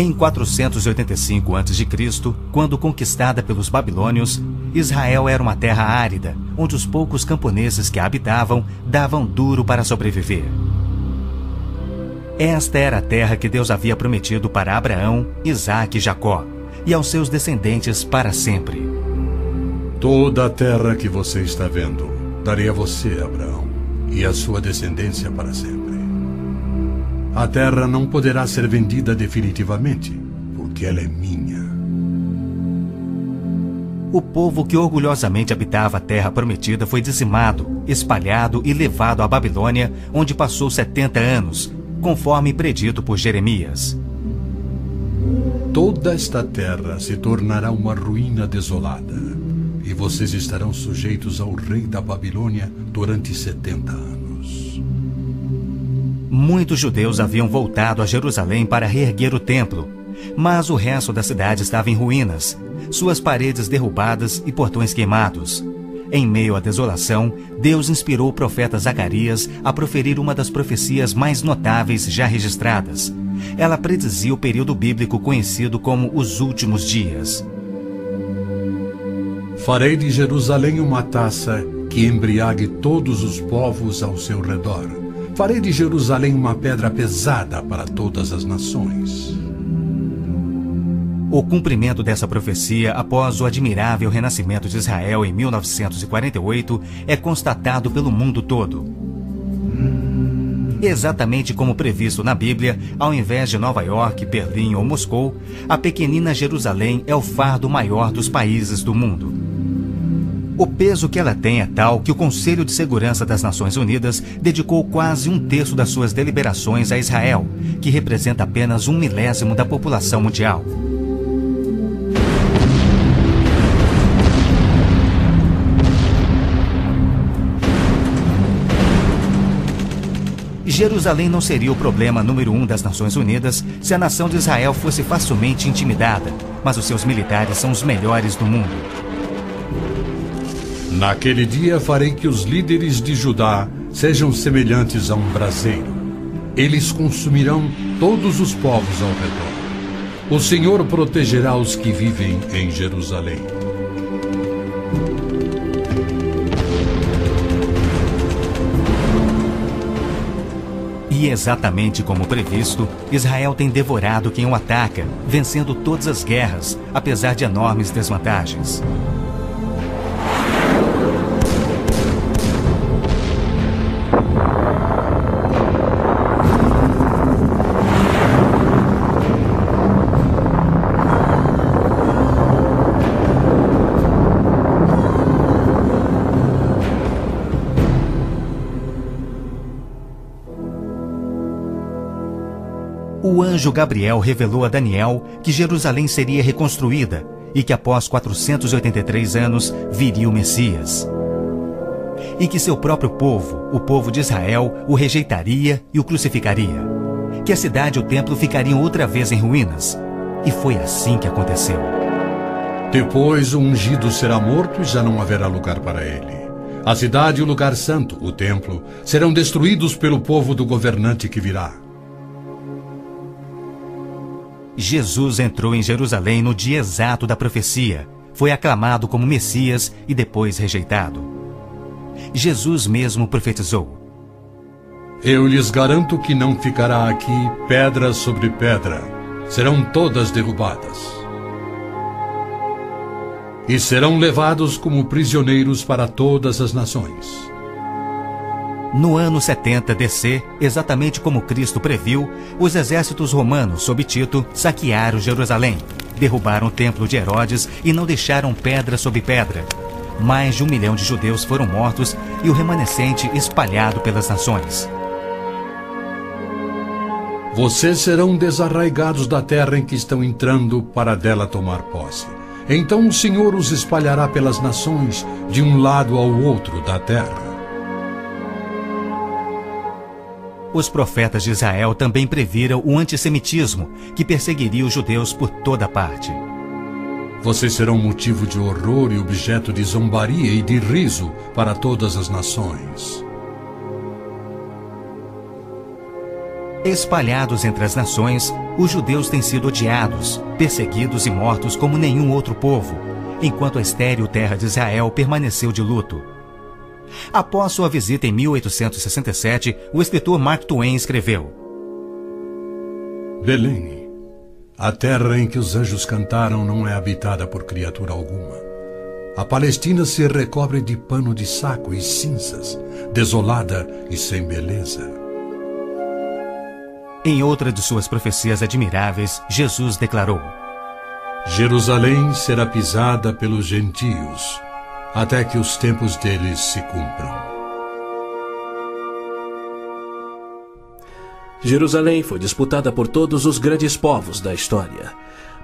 Em 485 a.C., quando conquistada pelos babilônios, Israel era uma terra árida, onde os poucos camponeses que a habitavam davam duro para sobreviver. Esta era a terra que Deus havia prometido para Abraão, Isaque e Jacó, e aos seus descendentes para sempre. Toda a terra que você está vendo, darei a você, Abraão, e a sua descendência para sempre. A terra não poderá ser vendida definitivamente, porque ela é minha. O povo que orgulhosamente habitava a terra prometida foi dizimado, espalhado e levado à Babilônia, onde passou 70 anos, conforme predito por Jeremias. Toda esta terra se tornará uma ruína desolada, e vocês estarão sujeitos ao rei da Babilônia durante 70 anos. Muitos judeus haviam voltado a Jerusalém para reerguer o templo, mas o resto da cidade estava em ruínas, suas paredes derrubadas e portões queimados. Em meio à desolação, Deus inspirou o profeta Zacarias a proferir uma das profecias mais notáveis já registradas. Ela predizia o período bíblico conhecido como os últimos dias. Farei de Jerusalém uma taça que embriague todos os povos ao seu redor. Farei de Jerusalém uma pedra pesada para todas as nações. O cumprimento dessa profecia após o admirável renascimento de Israel em 1948 é constatado pelo mundo todo. Exatamente como previsto na Bíblia, ao invés de Nova York, Berlim ou Moscou, a pequenina Jerusalém é o fardo maior dos países do mundo. O peso que ela tem é tal que o Conselho de Segurança das Nações Unidas dedicou quase um terço das suas deliberações a Israel, que representa apenas um milésimo da população mundial. Jerusalém não seria o problema número um das Nações Unidas se a nação de Israel fosse facilmente intimidada, mas os seus militares são os melhores do mundo. Naquele dia farei que os líderes de Judá sejam semelhantes a um braseiro. Eles consumirão todos os povos ao redor. O Senhor protegerá os que vivem em Jerusalém. E exatamente como previsto, Israel tem devorado quem o ataca, vencendo todas as guerras, apesar de enormes desvantagens. O anjo Gabriel revelou a Daniel que Jerusalém seria reconstruída e que após 483 anos viria o Messias. E que seu próprio povo, o povo de Israel, o rejeitaria e o crucificaria. Que a cidade e o templo ficariam outra vez em ruínas. E foi assim que aconteceu. Depois o ungido será morto e já não haverá lugar para ele. A cidade e o lugar santo, o templo, serão destruídos pelo povo do governante que virá. Jesus entrou em Jerusalém no dia exato da profecia, foi aclamado como Messias e depois rejeitado. Jesus mesmo profetizou: Eu lhes garanto que não ficará aqui pedra sobre pedra, serão todas derrubadas. E serão levados como prisioneiros para todas as nações. No ano 70 DC, exatamente como Cristo previu, os exércitos romanos sob Tito saquearam Jerusalém, derrubaram o templo de Herodes e não deixaram pedra sobre pedra. Mais de um milhão de judeus foram mortos e o remanescente espalhado pelas nações. Vocês serão desarraigados da terra em que estão entrando para dela tomar posse. Então o Senhor os espalhará pelas nações, de um lado ao outro da terra. Os profetas de Israel também previram o antissemitismo, que perseguiria os judeus por toda parte. Vocês serão motivo de horror e objeto de zombaria e de riso para todas as nações. Espalhados entre as nações, os judeus têm sido odiados, perseguidos e mortos como nenhum outro povo, enquanto a estéril terra de Israel permaneceu de luto. Após sua visita em 1867, o escritor Mark Twain escreveu: Belém, a terra em que os anjos cantaram não é habitada por criatura alguma. A Palestina se recobre de pano de saco e cinzas, desolada e sem beleza. Em outra de suas profecias admiráveis, Jesus declarou: Jerusalém será pisada pelos gentios, até que os tempos deles se cumpram. Jerusalém foi disputada por todos os grandes povos da história.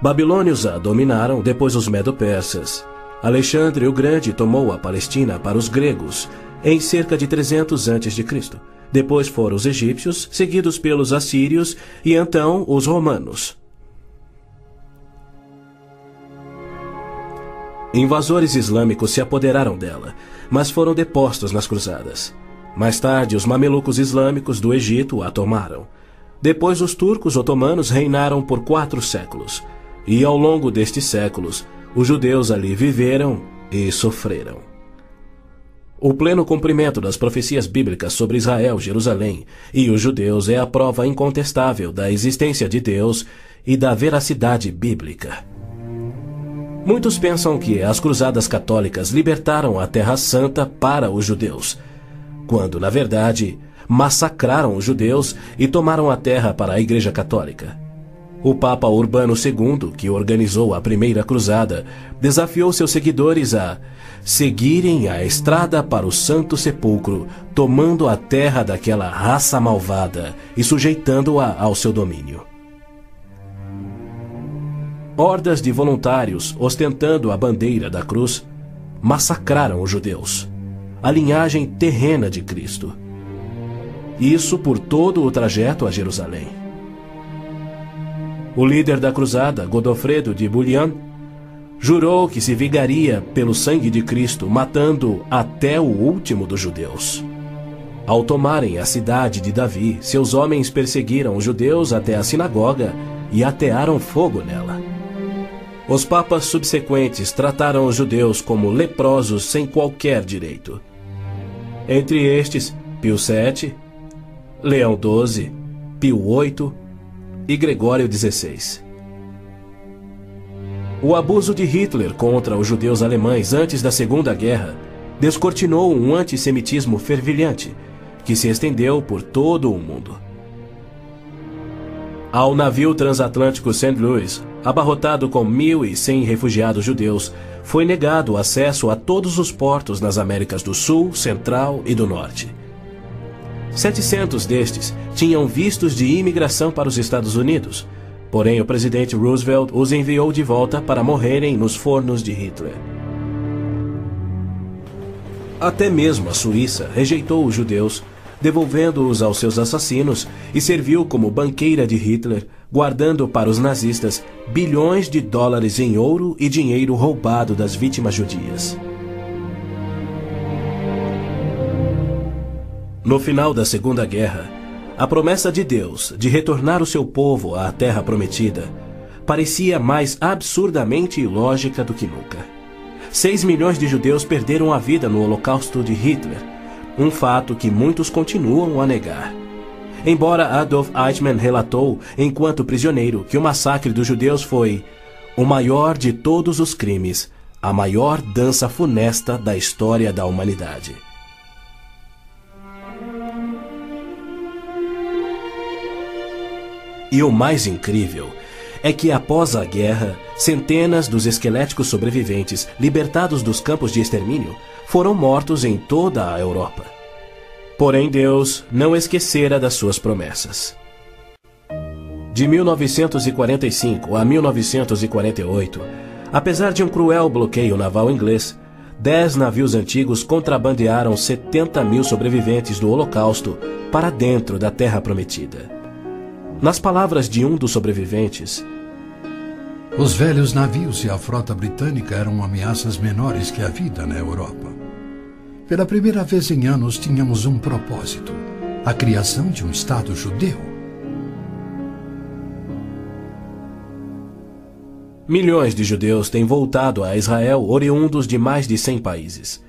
Babilônios a dominaram, depois os Medo-Persas. Alexandre o Grande tomou a Palestina para os gregos em cerca de 300 a.C. Depois foram os egípcios, seguidos pelos assírios e então os romanos. Invasores islâmicos se apoderaram dela, mas foram depostos nas cruzadas. Mais tarde, os mamelucos islâmicos do Egito a tomaram. Depois, os turcos otomanos reinaram por quatro séculos. E ao longo destes séculos, os judeus ali viveram e sofreram. O pleno cumprimento das profecias bíblicas sobre Israel, Jerusalém e os judeus é a prova incontestável da existência de Deus e da veracidade bíblica. Muitos pensam que as cruzadas católicas libertaram a Terra Santa para os judeus, quando, na verdade, massacraram os judeus e tomaram a terra para a Igreja Católica. O Papa Urbano II, que organizou a primeira cruzada, desafiou seus seguidores a seguirem a estrada para o Santo Sepulcro, tomando a terra daquela raça malvada e sujeitando-a ao seu domínio. Hordas de voluntários, ostentando a bandeira da cruz, massacraram os judeus a linhagem terrena de Cristo. Isso por todo o trajeto a Jerusalém. O líder da cruzada, Godofredo de Bouillon, jurou que se vingaria pelo sangue de Cristo, matando até o último dos judeus. Ao tomarem a cidade de Davi, seus homens perseguiram os judeus até a sinagoga e atearam fogo nela. Os papas subsequentes trataram os judeus como leprosos sem qualquer direito. Entre estes, Pio VII, Leão XII, Pio VIII e Gregório XVI. O abuso de Hitler contra os judeus alemães antes da Segunda Guerra descortinou um antissemitismo fervilhante que se estendeu por todo o mundo. Ao navio transatlântico St. Louis, abarrotado com 1.100 refugiados judeus, foi negado acesso a todos os portos nas Américas do Sul, Central e do Norte. 700 destes tinham vistos de imigração para os Estados Unidos, porém o presidente Roosevelt os enviou de volta para morrerem nos fornos de Hitler. Até mesmo a Suíça rejeitou os judeus devolvendo-os aos seus assassinos, e serviu como banqueira de Hitler, guardando para os nazistas bilhões de dólares em ouro e dinheiro roubado das vítimas judias. No final da Segunda Guerra, a promessa de Deus de retornar o seu povo à Terra Prometida parecia mais absurdamente ilógica do que nunca. Seis milhões de judeus perderam a vida no Holocausto de Hitler um fato que muitos continuam a negar. Embora Adolf Eichmann relatou, enquanto prisioneiro, que o massacre dos judeus foi o maior de todos os crimes, a maior dança funesta da história da humanidade. E o mais incrível é que após a guerra, centenas dos esqueléticos sobreviventes, libertados dos campos de extermínio, foram mortos em toda a Europa. Porém, Deus não esquecera das suas promessas. De 1945 a 1948, apesar de um cruel bloqueio naval inglês, dez navios antigos contrabandearam 70 mil sobreviventes do Holocausto para dentro da Terra Prometida. Nas palavras de um dos sobreviventes, os velhos navios e a frota britânica eram ameaças menores que a vida na Europa. Pela primeira vez em anos tínhamos um propósito: a criação de um Estado judeu. Milhões de judeus têm voltado a Israel oriundos de mais de 100 países.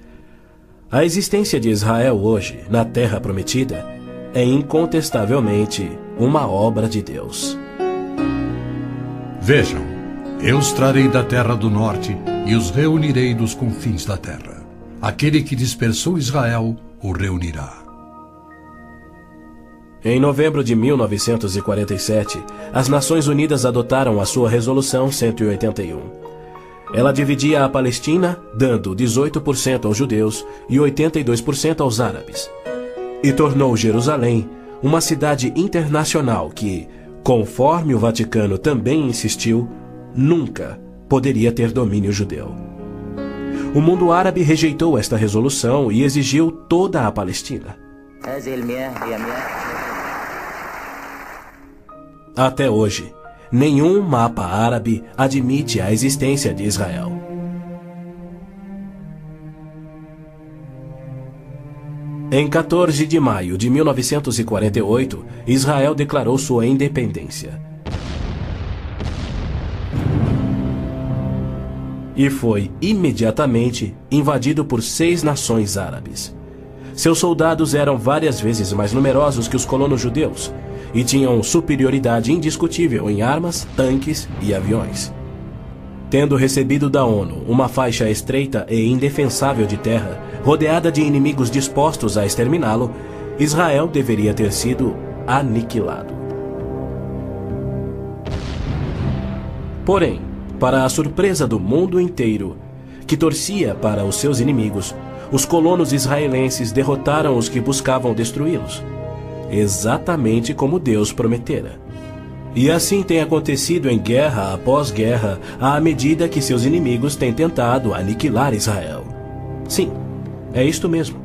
A existência de Israel hoje, na Terra Prometida, é incontestavelmente uma obra de Deus. Vejam, eu os trarei da terra do norte e os reunirei dos confins da terra. Aquele que dispersou Israel o reunirá. Em novembro de 1947, as Nações Unidas adotaram a sua Resolução 181. Ela dividia a Palestina, dando 18% aos judeus e 82% aos árabes. E tornou Jerusalém uma cidade internacional que, conforme o Vaticano também insistiu, nunca poderia ter domínio judeu. O mundo árabe rejeitou esta resolução e exigiu toda a Palestina. Até hoje, nenhum mapa árabe admite a existência de Israel. Em 14 de maio de 1948, Israel declarou sua independência. E foi imediatamente invadido por seis nações árabes. Seus soldados eram várias vezes mais numerosos que os colonos judeus e tinham superioridade indiscutível em armas, tanques e aviões. Tendo recebido da ONU uma faixa estreita e indefensável de terra, rodeada de inimigos dispostos a exterminá-lo, Israel deveria ter sido aniquilado. Porém, para a surpresa do mundo inteiro, que torcia para os seus inimigos, os colonos israelenses derrotaram os que buscavam destruí-los exatamente como Deus prometera. E assim tem acontecido em guerra após guerra, à medida que seus inimigos têm tentado aniquilar Israel. Sim, é isto mesmo.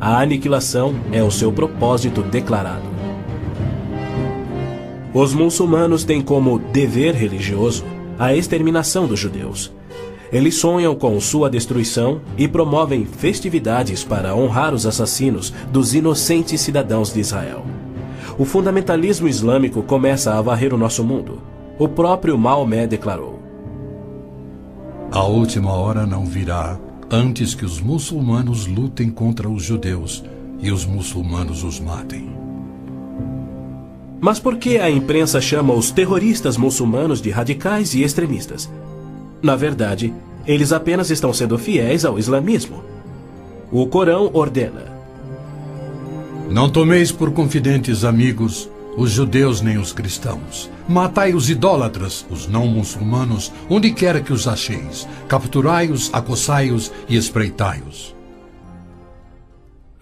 A aniquilação é o seu propósito declarado. Os muçulmanos têm como dever religioso a exterminação dos judeus. Eles sonham com sua destruição e promovem festividades para honrar os assassinos dos inocentes cidadãos de Israel. O fundamentalismo islâmico começa a varrer o nosso mundo. O próprio Maomé declarou: A última hora não virá antes que os muçulmanos lutem contra os judeus e os muçulmanos os matem. Mas por que a imprensa chama os terroristas muçulmanos de radicais e extremistas? Na verdade, eles apenas estão sendo fiéis ao islamismo. O Corão ordena: Não tomeis por confidentes amigos os judeus nem os cristãos. Matai os idólatras, os não muçulmanos, onde quer que os acheis. Capturai-os, acossai-os e espreitai-os.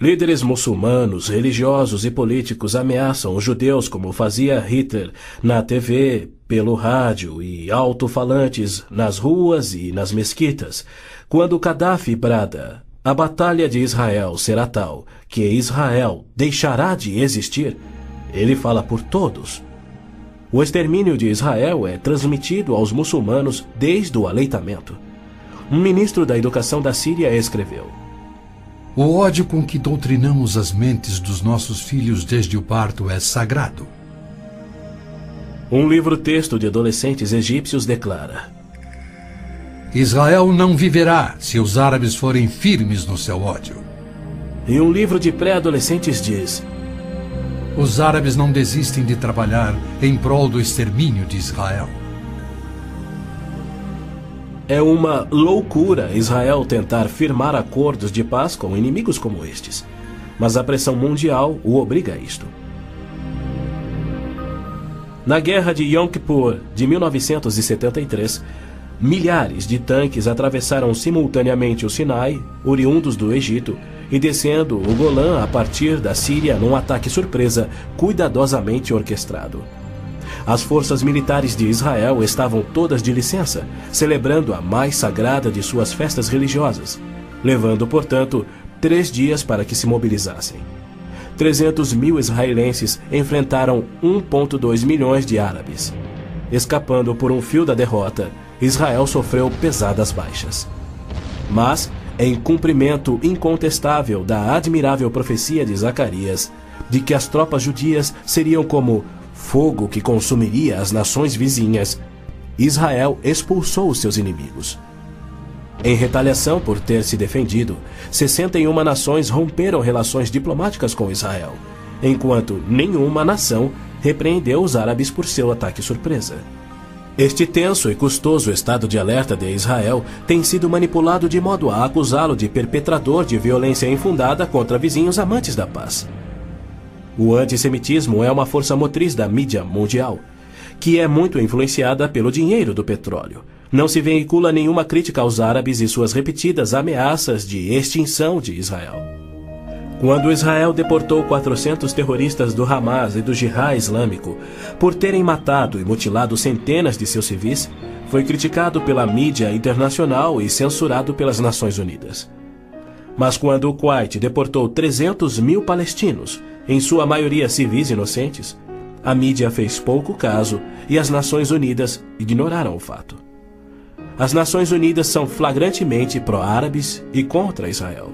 Líderes muçulmanos, religiosos e políticos ameaçam os judeus como fazia Hitler na TV, pelo rádio e alto-falantes nas ruas e nas mesquitas. Quando Gaddafi brada, a batalha de Israel será tal que Israel deixará de existir, ele fala por todos. O extermínio de Israel é transmitido aos muçulmanos desde o aleitamento. Um ministro da educação da Síria escreveu: o ódio com que doutrinamos as mentes dos nossos filhos desde o parto é sagrado. Um livro-texto de adolescentes egípcios declara: Israel não viverá se os árabes forem firmes no seu ódio. E um livro de pré-adolescentes diz: Os árabes não desistem de trabalhar em prol do extermínio de Israel. É uma loucura Israel tentar firmar acordos de paz com inimigos como estes. Mas a pressão mundial o obriga a isto. Na guerra de Yom Kippur de 1973, milhares de tanques atravessaram simultaneamente o Sinai, oriundos do Egito, e descendo o Golã a partir da Síria num ataque surpresa cuidadosamente orquestrado. As forças militares de Israel estavam todas de licença, celebrando a mais sagrada de suas festas religiosas, levando, portanto, três dias para que se mobilizassem. 300 mil israelenses enfrentaram 1,2 milhões de árabes. Escapando por um fio da derrota, Israel sofreu pesadas baixas. Mas, em cumprimento incontestável da admirável profecia de Zacarias, de que as tropas judias seriam como fogo que consumiria as nações vizinhas, Israel expulsou seus inimigos. Em retaliação por ter se defendido, 61 nações romperam relações diplomáticas com Israel, enquanto nenhuma nação repreendeu os árabes por seu ataque surpresa. Este tenso e custoso estado de alerta de Israel tem sido manipulado de modo a acusá-lo de perpetrador de violência infundada contra vizinhos amantes da paz. O antissemitismo é uma força motriz da mídia mundial, que é muito influenciada pelo dinheiro do petróleo. Não se veicula nenhuma crítica aos árabes e suas repetidas ameaças de extinção de Israel. Quando Israel deportou 400 terroristas do Hamas e do Jihad Islâmico por terem matado e mutilado centenas de seus civis, foi criticado pela mídia internacional e censurado pelas Nações Unidas. Mas quando o Kuwait deportou 300 mil palestinos, em sua maioria civis inocentes, a mídia fez pouco caso e as Nações Unidas ignoraram o fato. As Nações Unidas são flagrantemente pró-árabes e contra Israel.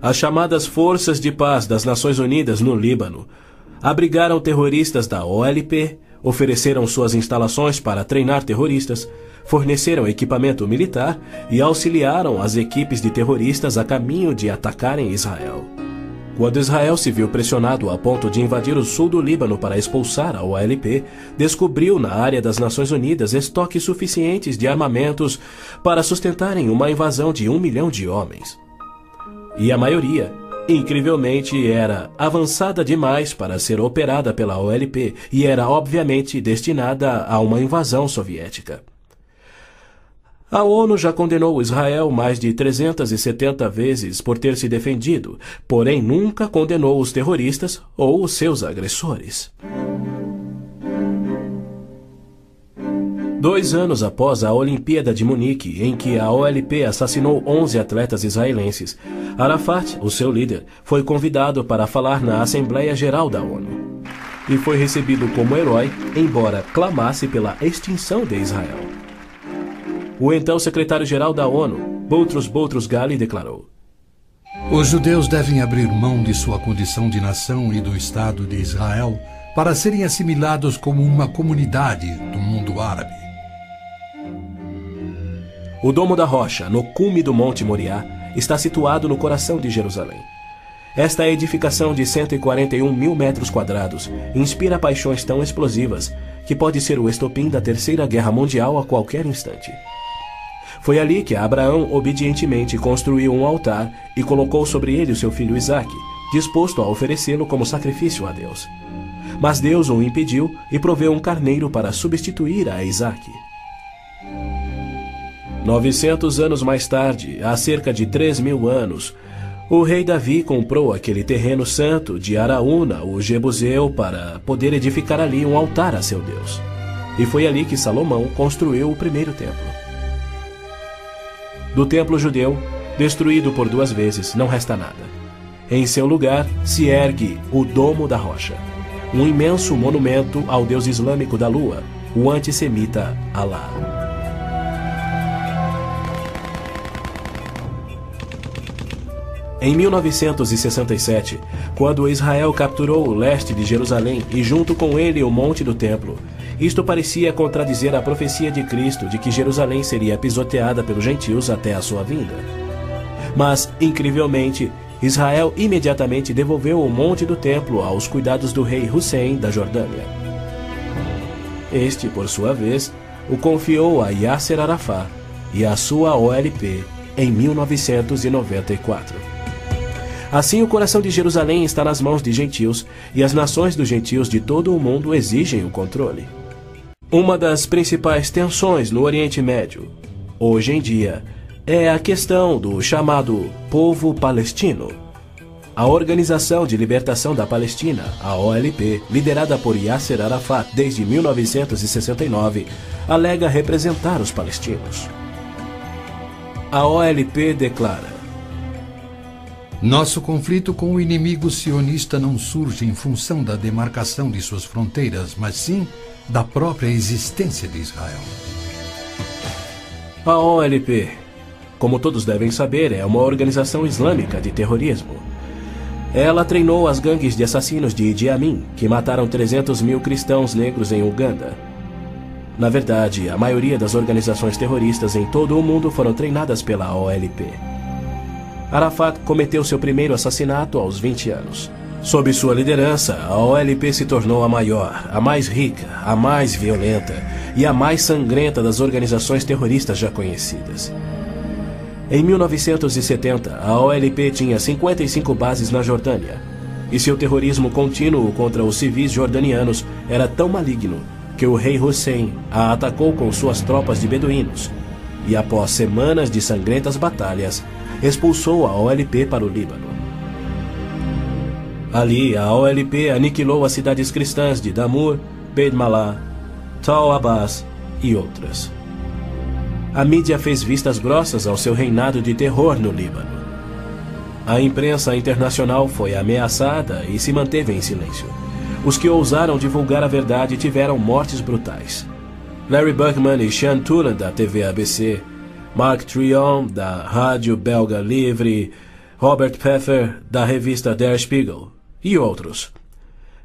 As chamadas Forças de Paz das Nações Unidas no Líbano abrigaram terroristas da OLP, ofereceram suas instalações para treinar terroristas, forneceram equipamento militar e auxiliaram as equipes de terroristas a caminho de atacarem Israel. Quando Israel se viu pressionado a ponto de invadir o sul do Líbano para expulsar a OLP, descobriu na área das Nações Unidas estoques suficientes de armamentos para sustentarem uma invasão de um milhão de homens e a maioria, incrivelmente, era avançada demais para ser operada pela OLP e era obviamente destinada a uma invasão soviética. A ONU já condenou Israel mais de 370 vezes por ter se defendido, porém nunca condenou os terroristas ou os seus agressores. Dois anos após a Olimpíada de Munique, em que a OLP assassinou 11 atletas israelenses, Arafat, o seu líder, foi convidado para falar na Assembleia Geral da ONU. E foi recebido como herói, embora clamasse pela extinção de Israel. O então secretário-geral da ONU, Boutros Boutros Ghali, declarou: Os judeus devem abrir mão de sua condição de nação e do Estado de Israel para serem assimilados como uma comunidade do mundo árabe. O Domo da Rocha, no cume do Monte Moriá, está situado no coração de Jerusalém. Esta edificação de 141 mil metros quadrados inspira paixões tão explosivas que pode ser o estopim da Terceira Guerra Mundial a qualquer instante. Foi ali que Abraão obedientemente construiu um altar e colocou sobre ele o seu filho Isaque, disposto a oferecê-lo como sacrifício a Deus. Mas Deus o impediu e proveu um carneiro para substituir a Isaque. 900 anos mais tarde, há cerca de 3 mil anos, o rei Davi comprou aquele terreno santo de Araúna, o Jebuseu, para poder edificar ali um altar a seu Deus. E foi ali que Salomão construiu o primeiro templo. Do templo judeu, destruído por duas vezes, não resta nada. Em seu lugar se ergue o Domo da Rocha, um imenso monumento ao deus islâmico da lua, o antissemita Alá. Em 1967, quando Israel capturou o leste de Jerusalém e junto com ele o Monte do Templo, isto parecia contradizer a profecia de Cristo de que Jerusalém seria pisoteada pelos gentios até a sua vinda. Mas, incrivelmente, Israel imediatamente devolveu o Monte do Templo aos cuidados do rei Hussein da Jordânia. Este, por sua vez, o confiou a Yasser Arafat e a sua OLP em 1994. Assim, o coração de Jerusalém está nas mãos de gentios, e as nações dos gentios de todo o mundo exigem o controle. Uma das principais tensões no Oriente Médio, hoje em dia, é a questão do chamado povo palestino. A Organização de Libertação da Palestina, a OLP, liderada por Yasser Arafat desde 1969, alega representar os palestinos. A OLP declara: nosso conflito com o inimigo sionista não surge em função da demarcação de suas fronteiras, mas sim da própria existência de Israel. A OLP, como todos devem saber, é uma organização islâmica de terrorismo. Ela treinou as gangues de assassinos de Idi Amin, que mataram 300 mil cristãos negros em Uganda. Na verdade, a maioria das organizações terroristas em todo o mundo foram treinadas pela OLP. Arafat cometeu seu primeiro assassinato aos 20 anos. Sob sua liderança, a OLP se tornou a maior, a mais rica, a mais violenta e a mais sangrenta das organizações terroristas já conhecidas. Em 1970, a OLP tinha 55 bases na Jordânia, e seu terrorismo contínuo contra os civis jordanianos era tão maligno que o rei Hussein a atacou com suas tropas de beduínos e, após semanas de sangrentas batalhas, expulsou a OLP para o Líbano. Ali, a OLP aniquilou as cidades cristãs de Damur, Beit Malá, Tal Abbas e outras. A mídia fez vistas grossas ao seu reinado de terror no Líbano. A imprensa internacional foi ameaçada e se manteve em silêncio. Os que ousaram divulgar a verdade tiveram mortes brutais. Larry Buckman e Sean Turan, da TV ABC, Mark Trion, da rádio belga Livre, Robert Pfeffer, da revista Der Spiegel, e outros.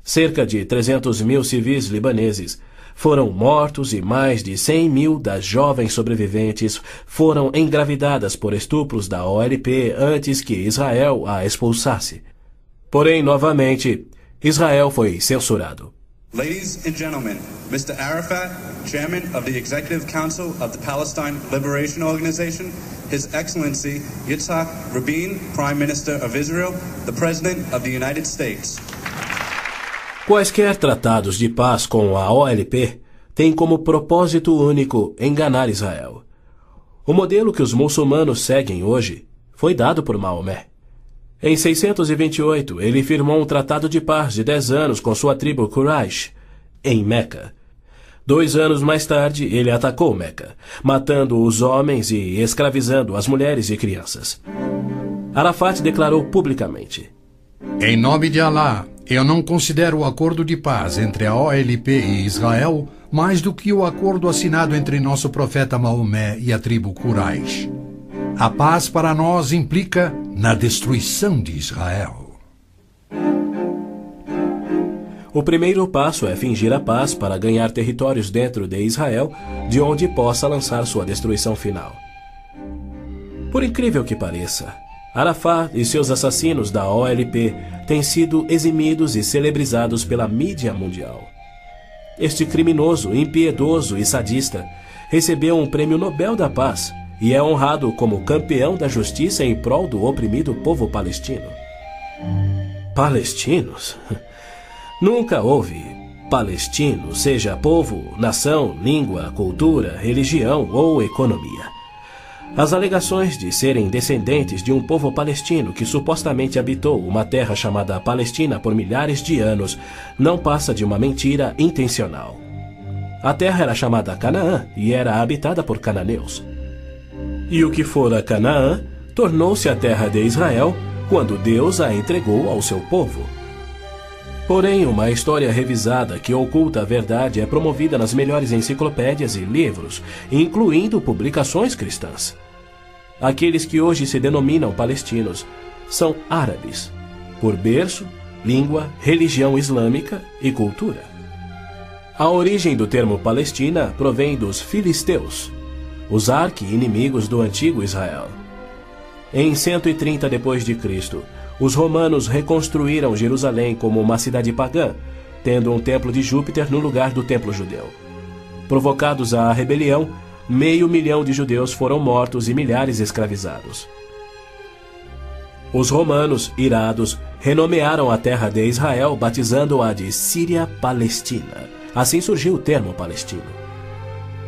Cerca de 300 mil civis libaneses foram mortos e mais de 100 mil das jovens sobreviventes foram engravidadas por estupros da OLP antes que Israel a expulsasse. Porém, novamente, Israel foi censurado. Ladies and gentlemen, Mr. Arafat, Chairman of the Executive Council of the Palestine Liberation Organization, His Excellency Yitzhak Rabin, Prime Minister of Israel, the President of the United States. Quaisquer tratados de paz com a OLP têm como propósito único enganar Israel. O modelo que os muçulmanos seguem hoje foi dado por Maomé. Em 628, ele firmou um tratado de paz de 10 anos com sua tribo Quraysh, em Meca. Dois anos mais tarde, ele atacou Meca, matando os homens e escravizando as mulheres e crianças. Arafat declarou publicamente: Em nome de Alá, eu não considero o acordo de paz entre a OLP e Israel mais do que o acordo assinado entre nosso profeta Maomé e a tribo Quraysh. A paz para nós implica na destruição de Israel. O primeiro passo é fingir a paz para ganhar territórios dentro de Israel, de onde possa lançar sua destruição final. Por incrível que pareça, Arafat e seus assassinos da OLP têm sido eximidos e celebrizados pela mídia mundial. Este criminoso, impiedoso e sadista recebeu um prêmio Nobel da Paz e é honrado como campeão da justiça em prol do oprimido povo palestino. Palestinos? Nunca houve palestino, seja povo, nação, língua, cultura, religião ou economia. As alegações de serem descendentes de um povo palestino que supostamente habitou uma terra chamada Palestina por milhares de anos não passa de uma mentira intencional. A terra era chamada Canaã e era habitada por cananeus. E o que fora Canaã tornou-se a terra de Israel quando Deus a entregou ao seu povo. Porém, uma história revisada que oculta a verdade é promovida nas melhores enciclopédias e livros, incluindo publicações cristãs. Aqueles que hoje se denominam palestinos são árabes, por berço, língua, religião islâmica e cultura. A origem do termo Palestina provém dos filisteus, os arqui-inimigos do antigo Israel. Em 130 d.C., os romanos reconstruíram Jerusalém como uma cidade pagã, tendo um templo de Júpiter no lugar do templo judeu. Provocados à rebelião, meio milhão de judeus foram mortos e milhares escravizados. Os romanos, irados, renomearam a terra de Israel, batizando-a de Síria-Palestina. Assim surgiu o termo palestino.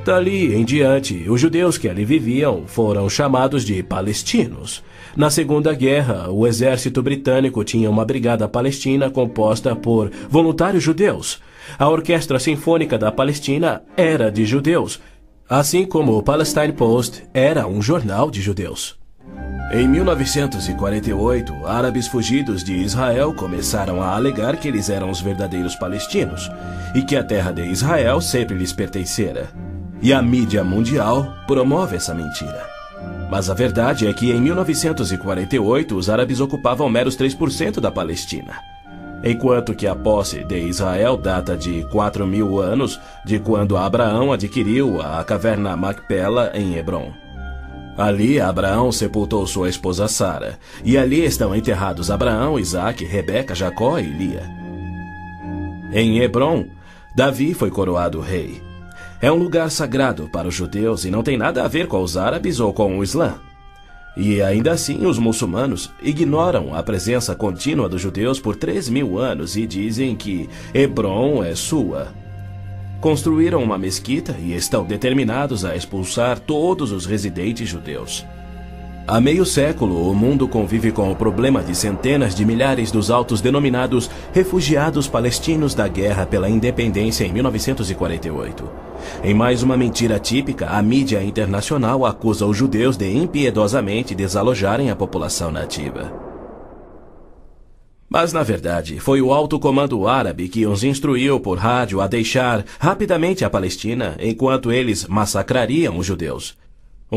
Dali em diante, os judeus que ali viviam foram chamados de palestinos. Na Segunda Guerra, o exército britânico tinha uma brigada palestina composta por voluntários judeus. A Orquestra Sinfônica da Palestina era de judeus, assim como o Palestine Post era um jornal de judeus. Em 1948, árabes fugidos de Israel começaram a alegar que eles eram os verdadeiros palestinos e que a terra de Israel sempre lhes pertencera. E a mídia mundial promove essa mentira. Mas a verdade é que em 1948 os árabes ocupavam meros 3% da Palestina. enquanto que a posse de Israel data de 4 mil anos de quando Abraão adquiriu a caverna Macpela em Hebron. Ali Abraão sepultou sua esposa Sara, e ali estão enterrados Abraão, Isaque, Rebeca, Jacó e Lia. Em Hebron, Davi foi coroado rei. É um lugar sagrado para os judeus e não tem nada a ver com os árabes ou com o Islã. E ainda assim, os muçulmanos ignoram a presença contínua dos judeus por três mil anos e dizem que Hebron é sua. Construíram uma mesquita e estão determinados a expulsar todos os residentes judeus. Há meio século, o mundo convive com o problema de centenas de milhares dos altos denominados refugiados palestinos da guerra pela independência em 1948. Em mais uma mentira típica, a mídia internacional acusa os judeus de impiedosamente desalojarem a população nativa. Mas, na verdade, foi o alto comando árabe que os instruiu por rádio a deixar rapidamente a Palestina enquanto eles massacrariam os judeus.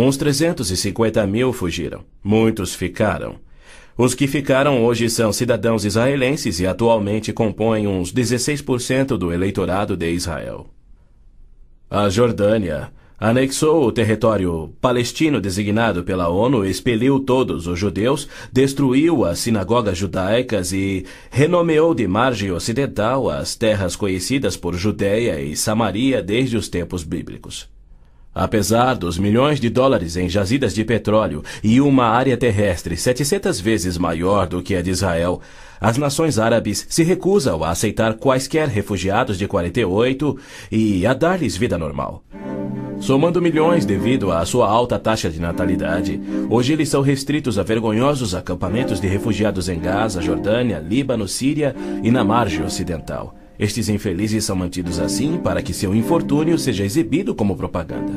Uns 350 mil fugiram. Muitos ficaram. Os que ficaram hoje são cidadãos israelenses e atualmente compõem uns 16% do eleitorado de Israel. A Jordânia anexou o território palestino designado pela ONU, expeliu todos os judeus, destruiu as sinagogas judaicas e renomeou de margem ocidental as terras conhecidas por Judéia e Samaria desde os tempos bíblicos. Apesar dos milhões de dólares em jazidas de petróleo e uma área terrestre 700 vezes maior do que a de Israel, as nações árabes se recusam a aceitar quaisquer refugiados de 48 e a dar-lhes vida normal. Somando milhões devido à sua alta taxa de natalidade, hoje eles são restritos a vergonhosos acampamentos de refugiados em Gaza, Jordânia, Líbano, Síria e na margem ocidental. Estes infelizes são mantidos assim para que seu infortúnio seja exibido como propaganda.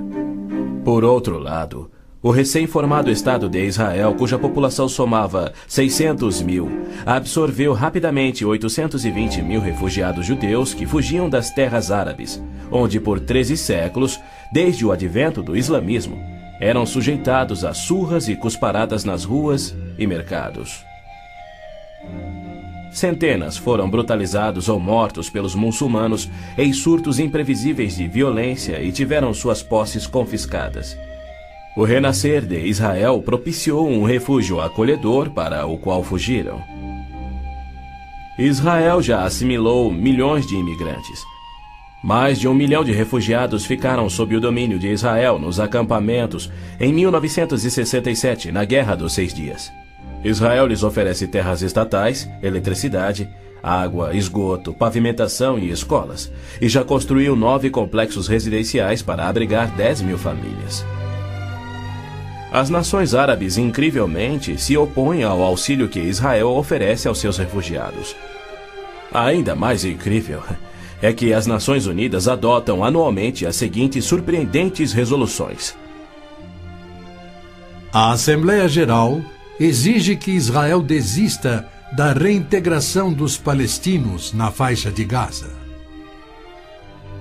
Por outro lado, o recém-formado Estado de Israel, cuja população somava 600 mil, absorveu rapidamente 820 mil refugiados judeus que fugiam das terras árabes, onde por 13 séculos, desde o advento do islamismo, eram sujeitados a surras e cusparadas nas ruas e mercados. Centenas foram brutalizados ou mortos pelos muçulmanos em surtos imprevisíveis de violência e tiveram suas posses confiscadas. O renascer de Israel propiciou um refúgio acolhedor para o qual fugiram. Israel já assimilou milhões de imigrantes. Mais de um milhão de refugiados ficaram sob o domínio de Israel nos acampamentos em 1967, na Guerra dos Seis Dias. Israel lhes oferece terras estatais, eletricidade, água, esgoto, pavimentação e escolas, e já construiu nove complexos residenciais para abrigar 10 mil famílias. As nações árabes, incrivelmente, se opõem ao auxílio que Israel oferece aos seus refugiados. Ainda mais incrível é que as Nações Unidas adotam anualmente as seguintes surpreendentes resoluções. A Assembleia Geral exige que Israel desista da reintegração dos palestinos na faixa de Gaza.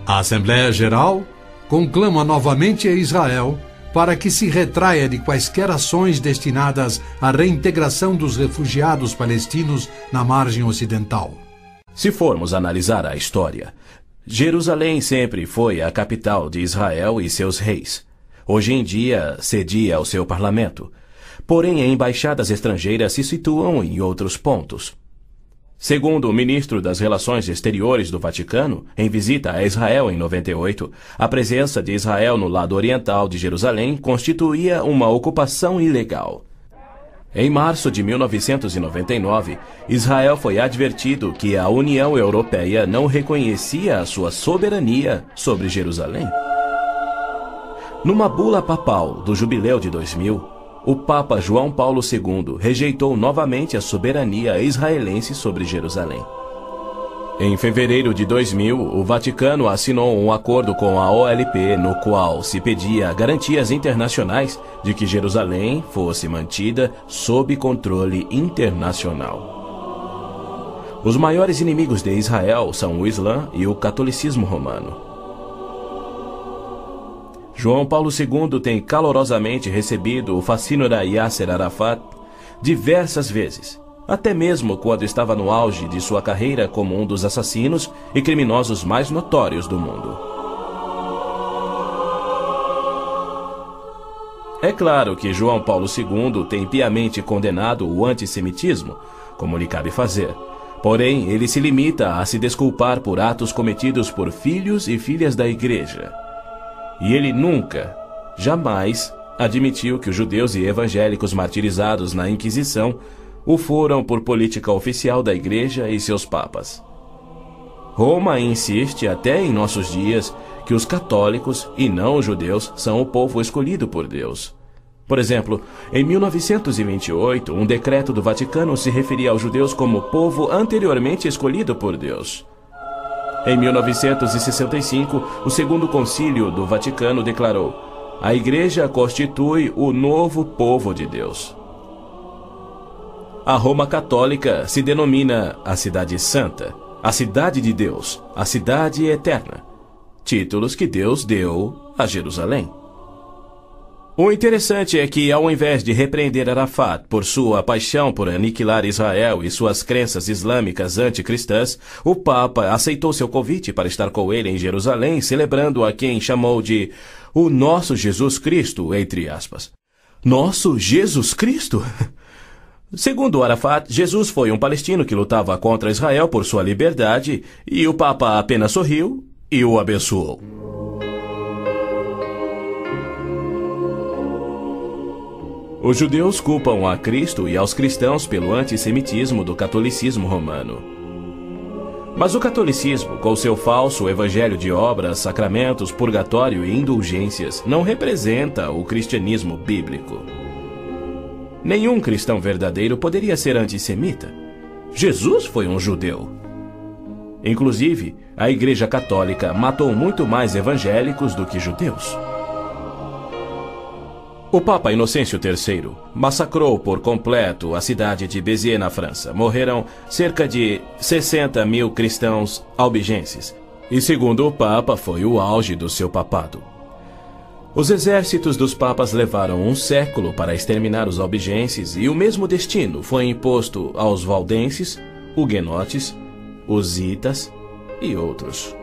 A Assembleia Geral conclama novamente a Israel para que se retraia de quaisquer ações destinadas à reintegração dos refugiados palestinos na margem ocidental. Se formos analisar a história, Jerusalém sempre foi a capital de Israel e seus reis. Hoje em dia cedia ao seu parlamento, porém embaixadas estrangeiras se situam em outros pontos. Segundo o ministro das Relações Exteriores do Vaticano, em visita a Israel em 98, a presença de Israel no lado oriental de Jerusalém constituía uma ocupação ilegal. Em março de 1999, Israel foi advertido que a União Europeia não reconhecia a sua soberania sobre Jerusalém. Numa bula papal do jubileu de 2000, o Papa João Paulo II rejeitou novamente a soberania israelense sobre Jerusalém. Em fevereiro de 2000, o Vaticano assinou um acordo com a OLP no qual se pedia garantias internacionais de que Jerusalém fosse mantida sob controle internacional. Os maiores inimigos de Israel são o Islã e o catolicismo romano. João Paulo II tem calorosamente recebido o fascínora Yasser Arafat diversas vezes, até mesmo quando estava no auge de sua carreira como um dos assassinos e criminosos mais notórios do mundo. É claro que João Paulo II tem piamente condenado o antissemitismo, como lhe cabe fazer. Porém, ele se limita a se desculpar por atos cometidos por filhos e filhas da igreja. E ele nunca, jamais, admitiu que os judeus e evangélicos martirizados na Inquisição o foram por política oficial da igreja e seus papas. Roma insiste até em nossos dias que os católicos e não os judeus são o povo escolhido por Deus. Por exemplo, em 1928, um decreto do Vaticano se referia aos judeus como povo anteriormente escolhido por Deus. Em 1965, o Segundo Concílio do Vaticano declarou: a Igreja constitui o novo povo de Deus. A Roma Católica se denomina a Cidade Santa, a Cidade de Deus, a Cidade Eterna, títulos que Deus deu a Jerusalém. O interessante é que, ao invés de repreender Arafat por sua paixão por aniquilar Israel e suas crenças islâmicas anticristãs, o Papa aceitou seu convite para estar com ele em Jerusalém, celebrando a quem chamou de o nosso Jesus Cristo, entre aspas. Nosso Jesus Cristo? Segundo Arafat, Jesus foi um palestino que lutava contra Israel por sua liberdade e o Papa apenas sorriu e o abençoou. Os judeus culpam a Cristo e aos cristãos pelo antissemitismo do catolicismo romano. Mas o catolicismo, com seu falso evangelho de obras, sacramentos, purgatório e indulgências, não representa o cristianismo bíblico. Nenhum cristão verdadeiro poderia ser antissemita. Jesus foi um judeu. Inclusive, a Igreja Católica matou muito mais evangélicos do que judeus. O Papa Inocêncio III massacrou por completo a cidade de Béziers, na França. Morreram cerca de 60 mil cristãos albigenses. E, segundo o Papa, foi o auge do seu papado. Os exércitos dos papas levaram um século para exterminar os albigenses e o mesmo destino foi imposto aos valdenses, huguenotes, ositas e outros.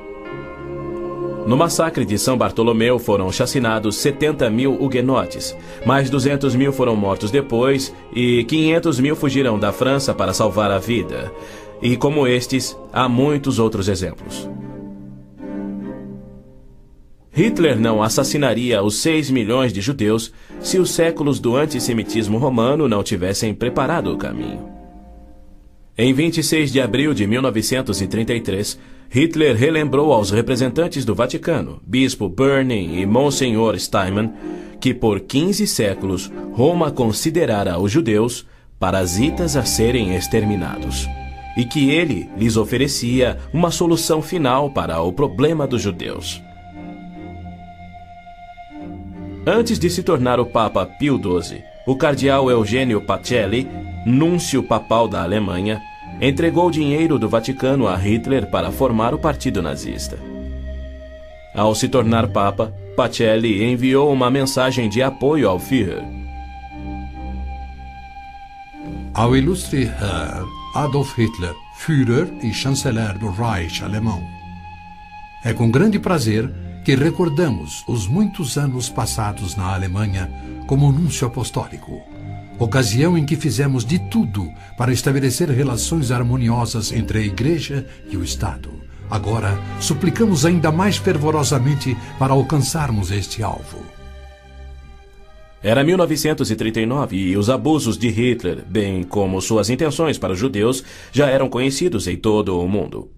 No massacre de São Bartolomeu foram chacinados 70 mil huguenotes, mais 200 mil foram mortos depois e 500 mil fugiram da França para salvar a vida. E como estes, há muitos outros exemplos. Hitler não assassinaria os 6 milhões de judeus se os séculos do antissemitismo romano não tivessem preparado o caminho. Em 26 de abril de 1933, Hitler relembrou aos representantes do Vaticano, Bispo Burning e Monsenhor Steinman, que por 15 séculos Roma considerara os judeus parasitas a serem exterminados, e que ele lhes oferecia uma solução final para o problema dos judeus. Antes de se tornar o Papa Pio XII, o cardeal Eugênio Pacelli, núncio papal da Alemanha, entregou dinheiro do Vaticano a Hitler para formar o partido nazista. Ao se tornar Papa, Pacelli enviou uma mensagem de apoio ao Führer. Ao ilustre Herr Adolf Hitler, Führer e chanceler do Reich alemão. É com grande prazer que recordamos os muitos anos passados na Alemanha como núncio apostólico, ocasião em que fizemos de tudo para estabelecer relações harmoniosas entre a Igreja e o Estado. Agora, suplicamos ainda mais fervorosamente para alcançarmos este alvo. Era 1939 e os abusos de Hitler, bem como suas intenções para os judeus, já eram conhecidos em todo o mundo.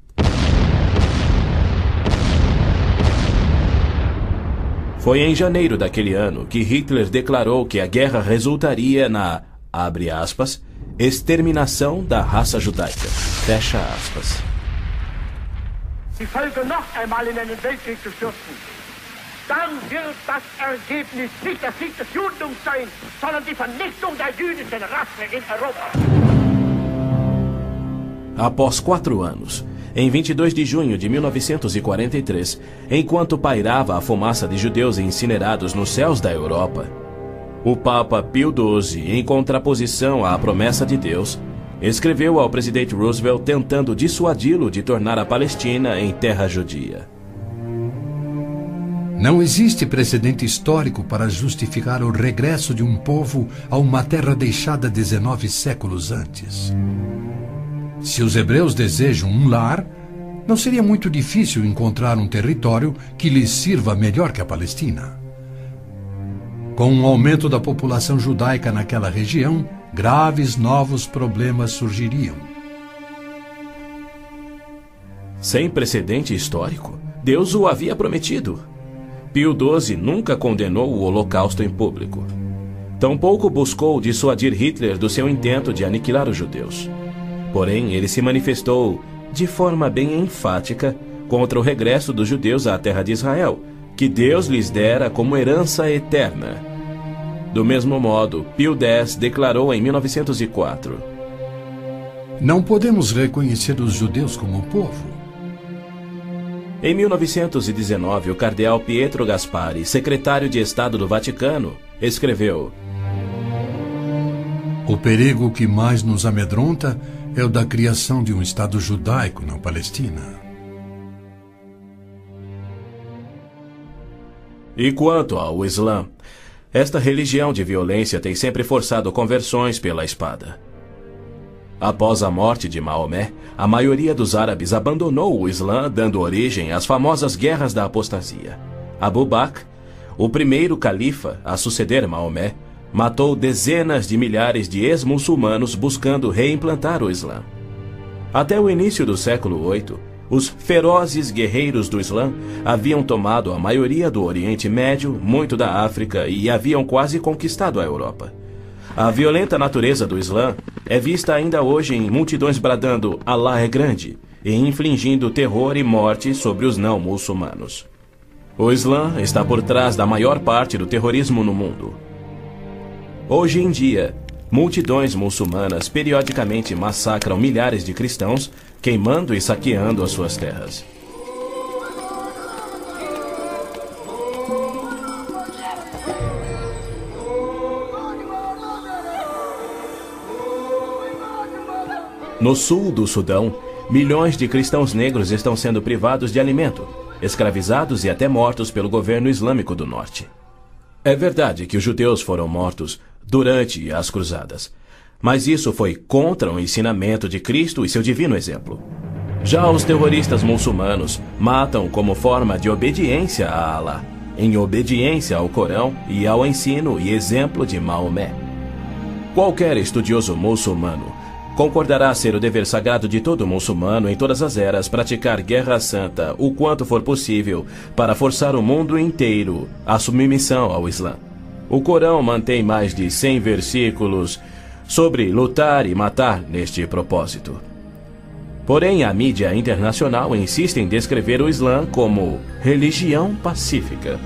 Foi em janeiro daquele ano que Hitler declarou que a guerra resultaria na, abre aspas, exterminação da raça judaica. Fecha aspas. Die Völker noch einmal in einen Weltkrieg zu stürzen, dann wird das Ergebnis nicht der Sieg des Judentums sein, sondern die Vernichtung der jüdischen Rasse in Europa. Após quatro anos, em 22 de junho de 1943, enquanto pairava a fumaça de judeus incinerados nos céus da Europa, o Papa Pio XII, em contraposição à promessa de Deus, escreveu ao presidente Roosevelt tentando dissuadi-lo de tornar a Palestina em terra judia. Não existe precedente histórico para justificar o regresso de um povo a uma terra deixada 19 séculos antes. Se os hebreus desejam um lar, não seria muito difícil encontrar um território que lhes sirva melhor que a Palestina. Com o aumento da população judaica naquela região, graves novos problemas surgiriam. Sem precedente histórico, Deus o havia prometido. Pio XII nunca condenou o Holocausto em público. Tampouco buscou dissuadir Hitler do seu intento de aniquilar os judeus. Porém, ele se manifestou, de forma bem enfática, contra o regresso dos judeus à terra de Israel, que Deus lhes dera como herança eterna. Do mesmo modo, Pio X declarou em 1904: Não podemos reconhecer os judeus como povo em 1919, o cardeal Pietro Gaspari, secretário de Estado do Vaticano, escreveu: O perigo que mais nos amedronta é o da criação de um Estado judaico na Palestina. E quanto ao Islã, esta religião de violência tem sempre forçado conversões pela espada. Após a morte de Maomé, a maioria dos árabes abandonou o Islã, dando origem às famosas guerras da apostasia. Abu Bakr, o primeiro califa a suceder Maomé, matou dezenas de milhares de ex-muçulmanos buscando reimplantar o Islã. Até o início do século VIII, os ferozes guerreiros do Islã haviam tomado a maioria do Oriente Médio, muito da África e haviam quase conquistado a Europa. A violenta natureza do Islã é vista ainda hoje em multidões bradando Allah é grande e infligindo terror e morte sobre os não muçulmanos. O Islã está por trás da maior parte do terrorismo no mundo. Hoje em dia, multidões muçulmanas periodicamente massacram milhares de cristãos, queimando e saqueando as suas terras. No sul do Sudão, milhões de cristãos negros estão sendo privados de alimento, escravizados e até mortos pelo governo islâmico do norte. É verdade que os judeus foram mortos durante as cruzadas, mas isso foi contra o ensinamento de Cristo e seu divino exemplo. Já os terroristas muçulmanos matam como forma de obediência a Allah, em obediência ao Corão e ao ensino e exemplo de Maomé. Qualquer estudioso muçulmano concordará ser o dever sagrado de todo muçulmano em todas as eras praticar guerra santa o quanto for possível para forçar o mundo inteiro à submissão ao Islã. O Corão mantém mais de 100 versículos sobre lutar e matar neste propósito. Porém, a mídia internacional insiste em descrever o Islã como religião pacífica.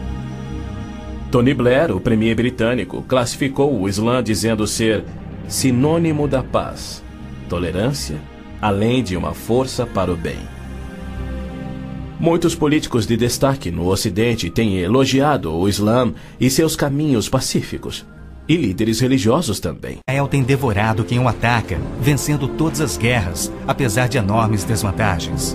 Tony Blair, o premier britânico, classificou o Islã dizendo ser sinônimo da paz tolerância, além de uma força para o bem. Muitos políticos de destaque no Ocidente têm elogiado o Islã e seus caminhos pacíficos. E líderes religiosos também. Israel tem devorado quem o ataca, vencendo todas as guerras, apesar de enormes desvantagens.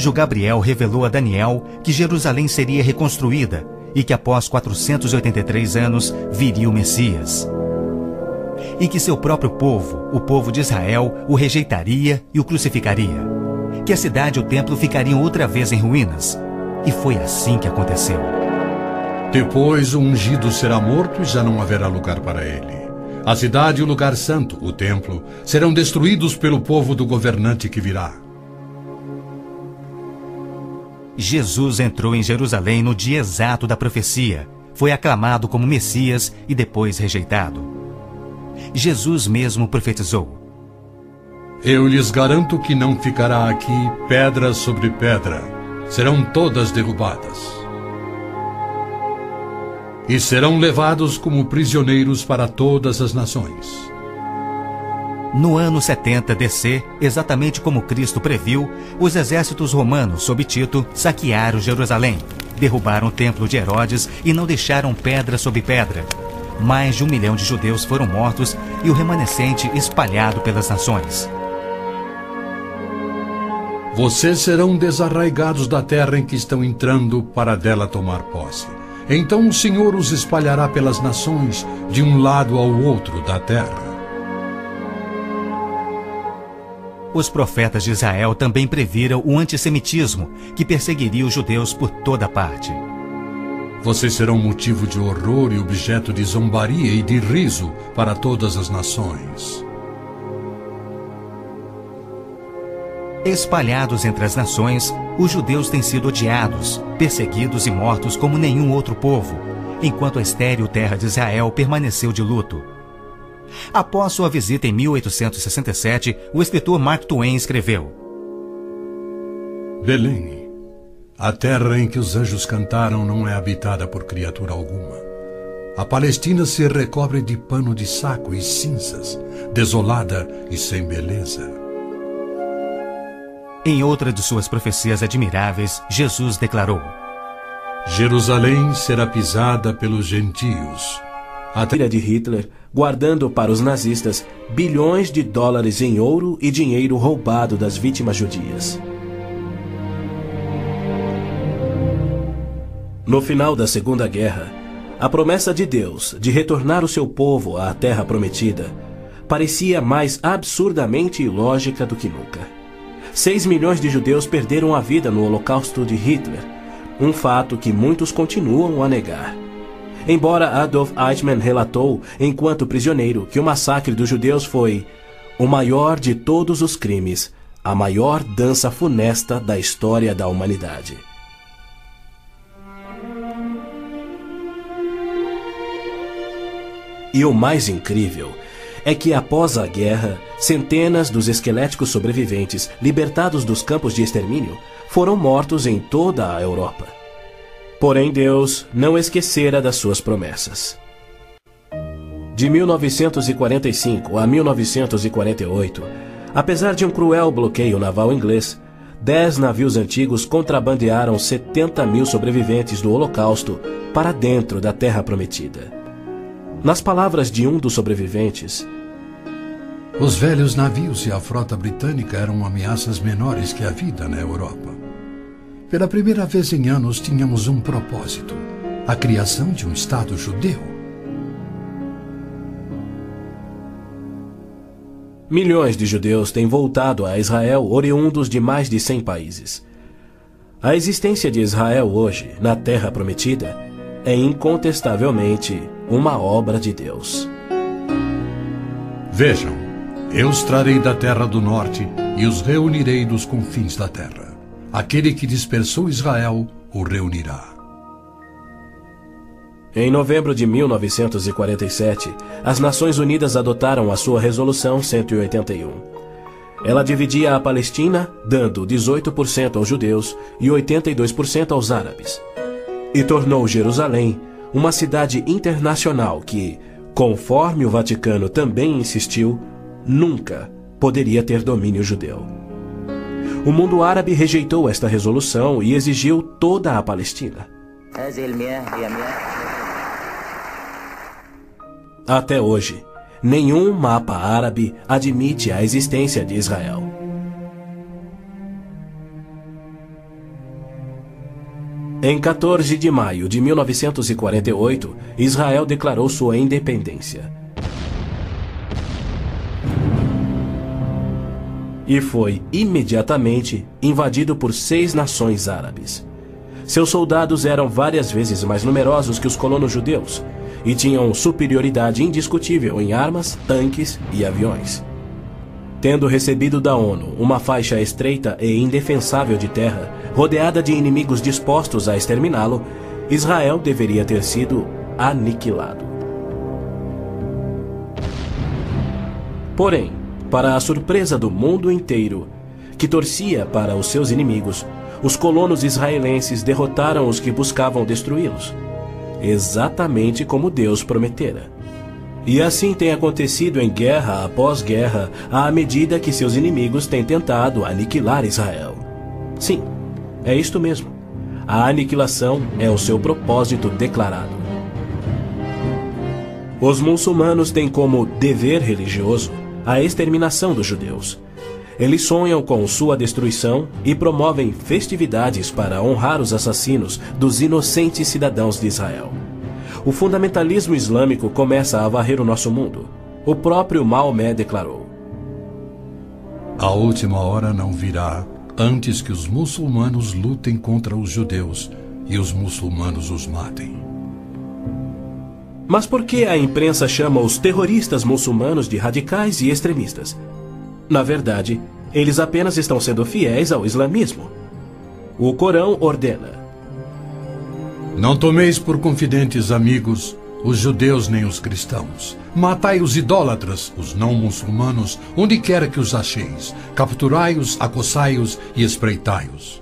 Anjo Gabriel revelou a Daniel que Jerusalém seria reconstruída e que após 483 anos viria o Messias. E que seu próprio povo, o povo de Israel, o rejeitaria e o crucificaria. Que a cidade e o templo ficariam outra vez em ruínas. E foi assim que aconteceu. Depois o ungido será morto e já não haverá lugar para ele. A cidade e o lugar santo, o templo, serão destruídos pelo povo do governante que virá. Jesus entrou em Jerusalém no dia exato da profecia. Foi aclamado como Messias e depois rejeitado. Jesus mesmo profetizou: Eu lhes garanto que não ficará aqui pedra sobre pedra, serão todas derrubadas. E serão levados como prisioneiros para todas as nações. No ano 70 DC, exatamente como Cristo previu, os exércitos romanos sob Tito saquearam Jerusalém, derrubaram o templo de Herodes e não deixaram pedra sobre pedra. Mais de um milhão de judeus foram mortos e o remanescente espalhado pelas nações. Vocês serão desarraigados da terra em que estão entrando para dela tomar posse. Então o Senhor os espalhará pelas nações, de um lado ao outro da terra. Os profetas de Israel também previram o antissemitismo, que perseguiria os judeus por toda parte. Vocês serão motivo de horror e objeto de zombaria e de riso para todas as nações. Espalhados entre as nações, os judeus têm sido odiados, perseguidos e mortos como nenhum outro povo, enquanto a estéril terra de Israel permaneceu de luto. Após sua visita em 1867, o escritor Mark Twain escreveu: Belém, a terra em que os anjos cantaram não é habitada por criatura alguma. A Palestina se recobre de pano de saco e cinzas, desolada e sem beleza. Em outra de suas profecias admiráveis, Jesus declarou: Jerusalém será pisada pelos gentios. A trilha de Hitler guardando para os nazistas bilhões de dólares em ouro e dinheiro roubado das vítimas judias. No final da Segunda Guerra, a promessa de Deus de retornar o seu povo à Terra Prometida parecia mais absurdamente ilógica do que nunca. Seis milhões de judeus perderam a vida no Holocausto de Hitler, um fato que muitos continuam a negar. Embora Adolf Eichmann relatou, enquanto prisioneiro, que o massacre dos judeus foi o maior de todos os crimes, a maior dança funesta da história da humanidade. E o mais incrível é que após a guerra, centenas dos esqueléticos sobreviventes, libertados dos campos de extermínio, foram mortos em toda a Europa. Porém, Deus não esquecera das suas promessas. De 1945 a 1948, apesar de um cruel bloqueio naval inglês, dez navios antigos contrabandearam 70 mil sobreviventes do Holocausto para dentro da Terra Prometida. Nas palavras de um dos sobreviventes, os velhos navios e a frota britânica eram ameaças menores que a vida na Europa. Pela primeira vez em anos tínhamos um propósito: a criação de um Estado judeu. Milhões de judeus têm voltado a Israel oriundos de mais de 100 países. A existência de Israel hoje, na Terra Prometida, é incontestavelmente uma obra de Deus. Vejam, eu os trarei da terra do norte e os reunirei dos confins da terra. Aquele que dispersou Israel o reunirá. Em novembro de 1947, as Nações Unidas adotaram a sua Resolução 181. Ela dividia a Palestina, dando 18% aos judeus e 82% aos árabes. E tornou Jerusalém uma cidade internacional que, conforme o Vaticano também insistiu, nunca poderia ter domínio judeu. O mundo árabe rejeitou esta resolução e exigiu toda a Palestina. Até hoje, nenhum mapa árabe admite a existência de Israel. Em 14 de maio de 1948, Israel declarou sua independência. E foi imediatamente invadido por seis nações árabes. Seus soldados eram várias vezes mais numerosos que os colonos judeus e tinham superioridade indiscutível em armas, tanques e aviões. Tendo recebido da ONU uma faixa estreita e indefensável de terra, rodeada de inimigos dispostos a exterminá-lo, Israel deveria ter sido aniquilado. Porém, para a surpresa do mundo inteiro, que torcia para os seus inimigos, os colonos israelenses derrotaram os que buscavam destruí-los, exatamente como Deus prometera. E assim tem acontecido em guerra após guerra, à medida que seus inimigos têm tentado aniquilar Israel. Sim, é isto mesmo. A aniquilação é o seu propósito declarado. Os muçulmanos têm como dever religioso a exterminação dos judeus. Eles sonham com sua destruição e promovem festividades para honrar os assassinos dos inocentes cidadãos de Israel. O fundamentalismo islâmico começa a varrer o nosso mundo. O próprio Maomé declarou: A última hora não virá antes que os muçulmanos lutem contra os judeus e os muçulmanos os matem. Mas por que a imprensa chama os terroristas muçulmanos de radicais e extremistas? Na verdade, eles apenas estão sendo fiéis ao islamismo. O Corão ordena: não tomeis por confidentes amigos os judeus nem os cristãos. Matai os idólatras, os não muçulmanos, onde quer que os acheis. Capturai-os, acossai-os e espreitai-os.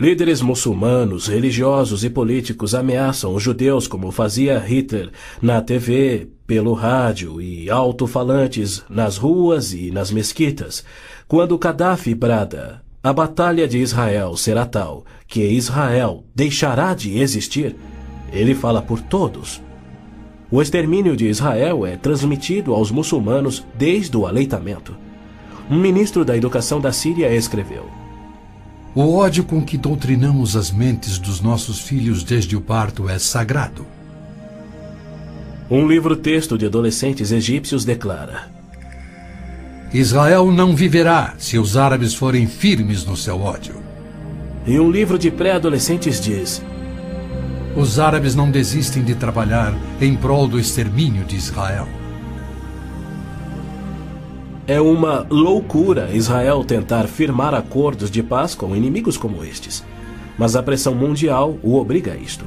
Líderes muçulmanos, religiosos e políticos ameaçam os judeus como fazia Hitler na TV, pelo rádio e alto-falantes nas ruas e nas mesquitas. Quando Gaddafi brada a batalha de Israel será tal que Israel deixará de existir. Ele fala por todos. O extermínio de Israel é transmitido aos muçulmanos desde o aleitamento. Um ministro da educação da Síria escreveu: O ódio com que doutrinamos as mentes dos nossos filhos desde o parto é sagrado. Um livro-texto de adolescentes egípcios declara: Israel não viverá se os árabes forem firmes no seu ódio. E um livro de pré-adolescentes diz: Os árabes não desistem de trabalhar em prol do extermínio de Israel. É uma loucura Israel tentar firmar acordos de paz com inimigos como estes. Mas a pressão mundial o obriga a isto.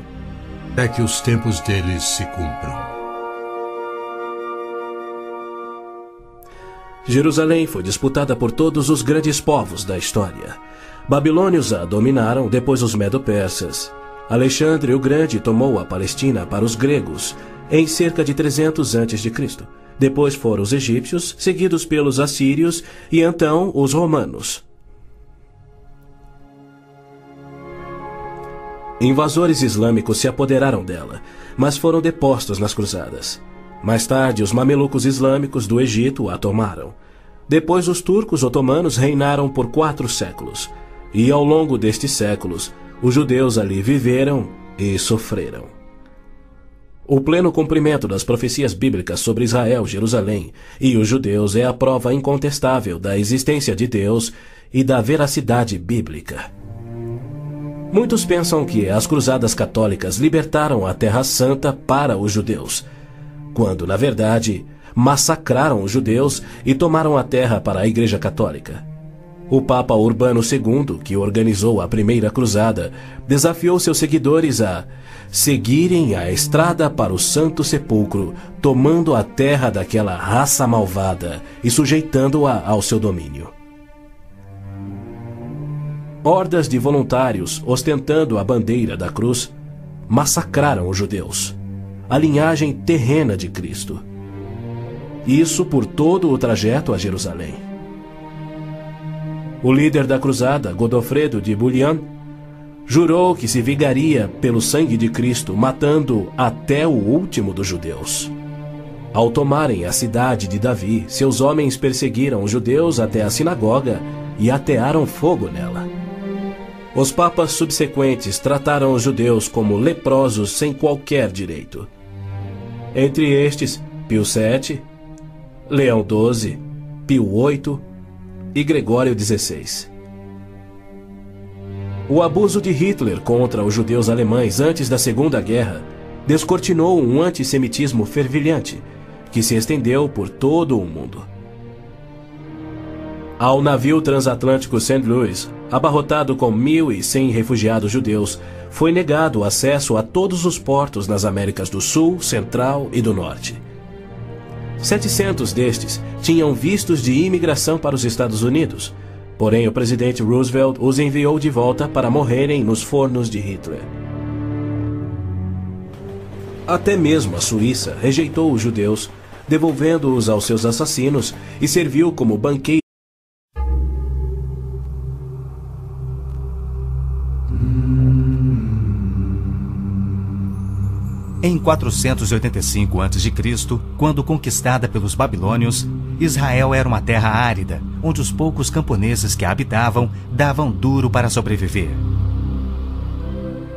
É que os tempos deles se cumpram. Jerusalém foi disputada por todos os grandes povos da história. Babilônios a dominaram, depois os Medo-Persas. Alexandre o Grande tomou a Palestina para os gregos em cerca de 300 a.C. Depois foram os egípcios, seguidos pelos assírios e então os romanos. Invasores islâmicos se apoderaram dela, mas foram depostos nas cruzadas. Mais tarde, os mamelucos islâmicos do Egito a tomaram. Depois, os turcos otomanos reinaram por quatro séculos. E ao longo destes séculos, os judeus ali viveram e sofreram. O pleno cumprimento das profecias bíblicas sobre Israel, Jerusalém e os judeus é a prova incontestável da existência de Deus e da veracidade bíblica. Muitos pensam que as cruzadas católicas libertaram a Terra Santa para os judeus quando, na verdade, massacraram os judeus e tomaram a terra para a Igreja Católica. O Papa Urbano II, que organizou a Primeira Cruzada, desafiou seus seguidores a seguirem a estrada para o Santo Sepulcro, tomando a terra daquela raça malvada e sujeitando-a ao seu domínio. Hordas de voluntários, ostentando a bandeira da cruz, massacraram os judeus a linhagem terrena de Cristo. Isso por todo o trajeto a Jerusalém. O líder da cruzada, Godofredo de Bouillon, jurou que se vingaria pelo sangue de Cristo, matando até o último dos judeus. Ao tomarem a cidade de Davi, seus homens perseguiram os judeus até a sinagoga e atearam fogo nela. Os papas subsequentes trataram os judeus como leprosos sem qualquer direito. Entre estes, Pio VII, Leão XII, Pio VIII e Gregório XVI. O abuso de Hitler contra os judeus alemães antes da Segunda Guerra descortinou um antissemitismo fervilhante que se estendeu por todo o mundo. Ao navio transatlântico St. Louis, abarrotado com 1.100 refugiados judeus, foi negado acesso a todos os portos nas Américas do Sul, Central e do Norte. 700 destes tinham vistos de imigração para os Estados Unidos, Porém, o presidente Roosevelt os enviou de volta para morrerem nos fornos de Hitler. Até mesmo a Suíça rejeitou os judeus, devolvendo-os aos seus assassinos e serviu como banqueiro. Em 485 a.C., quando conquistada pelos babilônios, Israel era uma terra árida, onde os poucos camponeses que a habitavam davam duro para sobreviver.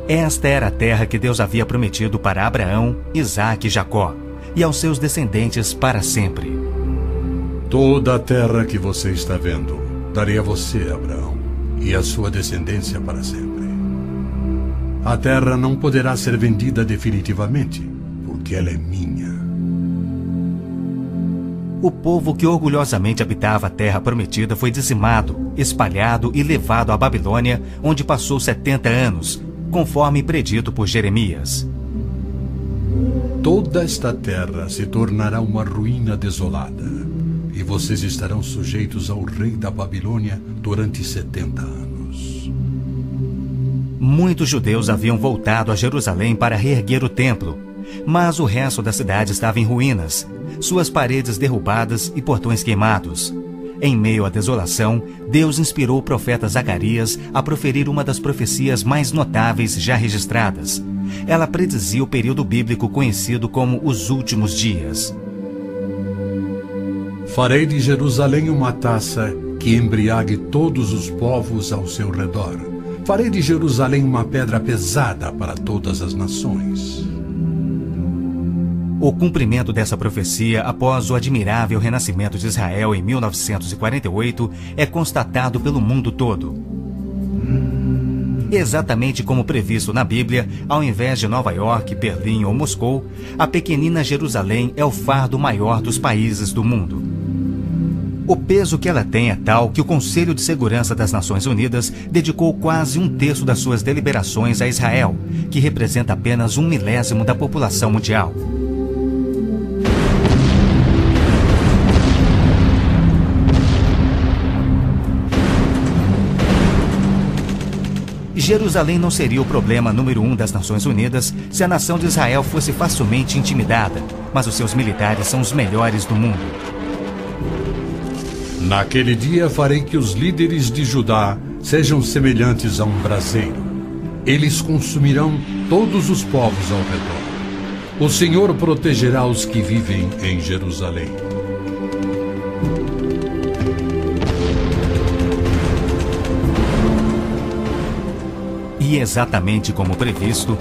Esta era a terra que Deus havia prometido para Abraão, Isaque e Jacó, e aos seus descendentes para sempre. Toda a terra que você está vendo, darei a você, Abraão, e a sua descendência para sempre. A terra não poderá ser vendida definitivamente, porque ela é minha. O povo que orgulhosamente habitava a terra prometida foi dizimado, espalhado e levado à Babilônia, onde passou 70 anos, conforme predito por Jeremias. Toda esta terra se tornará uma ruína desolada, e vocês estarão sujeitos ao rei da Babilônia durante 70 anos. Muitos judeus haviam voltado a Jerusalém para reerguer o templo, mas o resto da cidade estava em ruínas, suas paredes derrubadas e portões queimados. Em meio à desolação, Deus inspirou o profeta Zacarias a proferir uma das profecias mais notáveis já registradas. Ela predizia o período bíblico conhecido como os últimos dias. Farei de Jerusalém uma taça que embriague todos os povos ao seu redor Farei de Jerusalém uma pedra pesada para todas as nações. O cumprimento dessa profecia após o admirável renascimento de Israel em 1948 é constatado pelo mundo todo. Exatamente como previsto na Bíblia, ao invés de Nova York, Berlim ou Moscou, a pequenina Jerusalém é o fardo maior dos países do mundo. O peso que ela tem é tal que o Conselho de Segurança das Nações Unidas dedicou quase um terço das suas deliberações a Israel, que representa apenas um milésimo da população mundial. Jerusalém não seria o problema número um das Nações Unidas se a nação de Israel fosse facilmente intimidada, mas os seus militares são os melhores do mundo. Naquele dia farei que os líderes de Judá sejam semelhantes a um braseiro. Eles consumirão todos os povos ao redor. O Senhor protegerá os que vivem em Jerusalém. E exatamente como previsto,